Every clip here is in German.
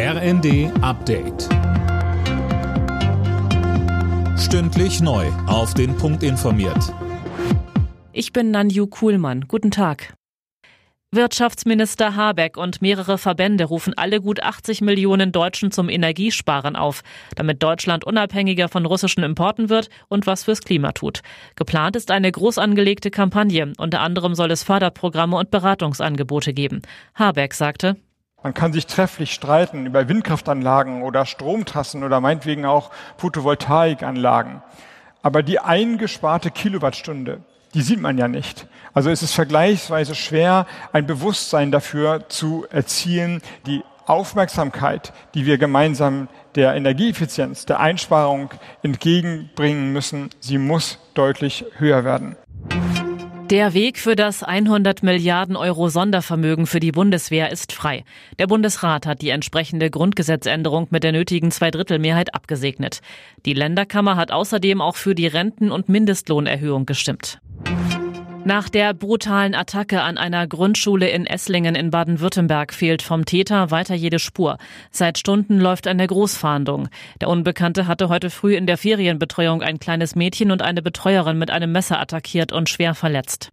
RND Update. Stündlich neu. Auf den Punkt informiert. Ich bin Nanju Kuhlmann. Guten Tag. Wirtschaftsminister Habeck und mehrere Verbände rufen alle gut 80 Millionen Deutschen zum Energiesparen auf, damit Deutschland unabhängiger von russischen Importen wird und was fürs Klima tut. Geplant ist eine groß angelegte Kampagne. Unter anderem soll es Förderprogramme und Beratungsangebote geben. Habeck sagte, man kann sich trefflich streiten über Windkraftanlagen oder Stromtrassen oder meinetwegen auch Photovoltaikanlagen. Aber die eingesparte Kilowattstunde, die sieht man ja nicht. Also es ist vergleichsweise schwer, ein Bewusstsein dafür zu erzielen, die Aufmerksamkeit, die wir gemeinsam der Energieeffizienz, der Einsparung entgegenbringen müssen, sie muss deutlich höher werden. Der Weg für das 100 Milliarden Euro Sondervermögen für die Bundeswehr ist frei. Der Bundesrat hat die entsprechende Grundgesetzänderung mit der nötigen Zweidrittelmehrheit abgesegnet. Die Länderkammer hat außerdem auch für die Renten- und Mindestlohnerhöhung gestimmt. Nach der brutalen Attacke an einer Grundschule in Esslingen in Baden-Württemberg fehlt vom Täter weiter jede Spur. Seit Stunden läuft eine Großfahndung. Der Unbekannte hatte heute früh in der Ferienbetreuung ein kleines Mädchen und eine Betreuerin mit einem Messer attackiert und schwer verletzt.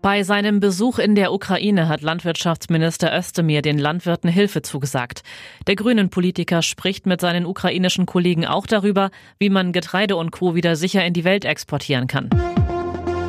Bei seinem Besuch in der Ukraine hat Landwirtschaftsminister Özdemir den Landwirten Hilfe zugesagt. Der grünen Politiker spricht mit seinen ukrainischen Kollegen auch darüber, wie man Getreide und Co. wieder sicher in die Welt exportieren kann.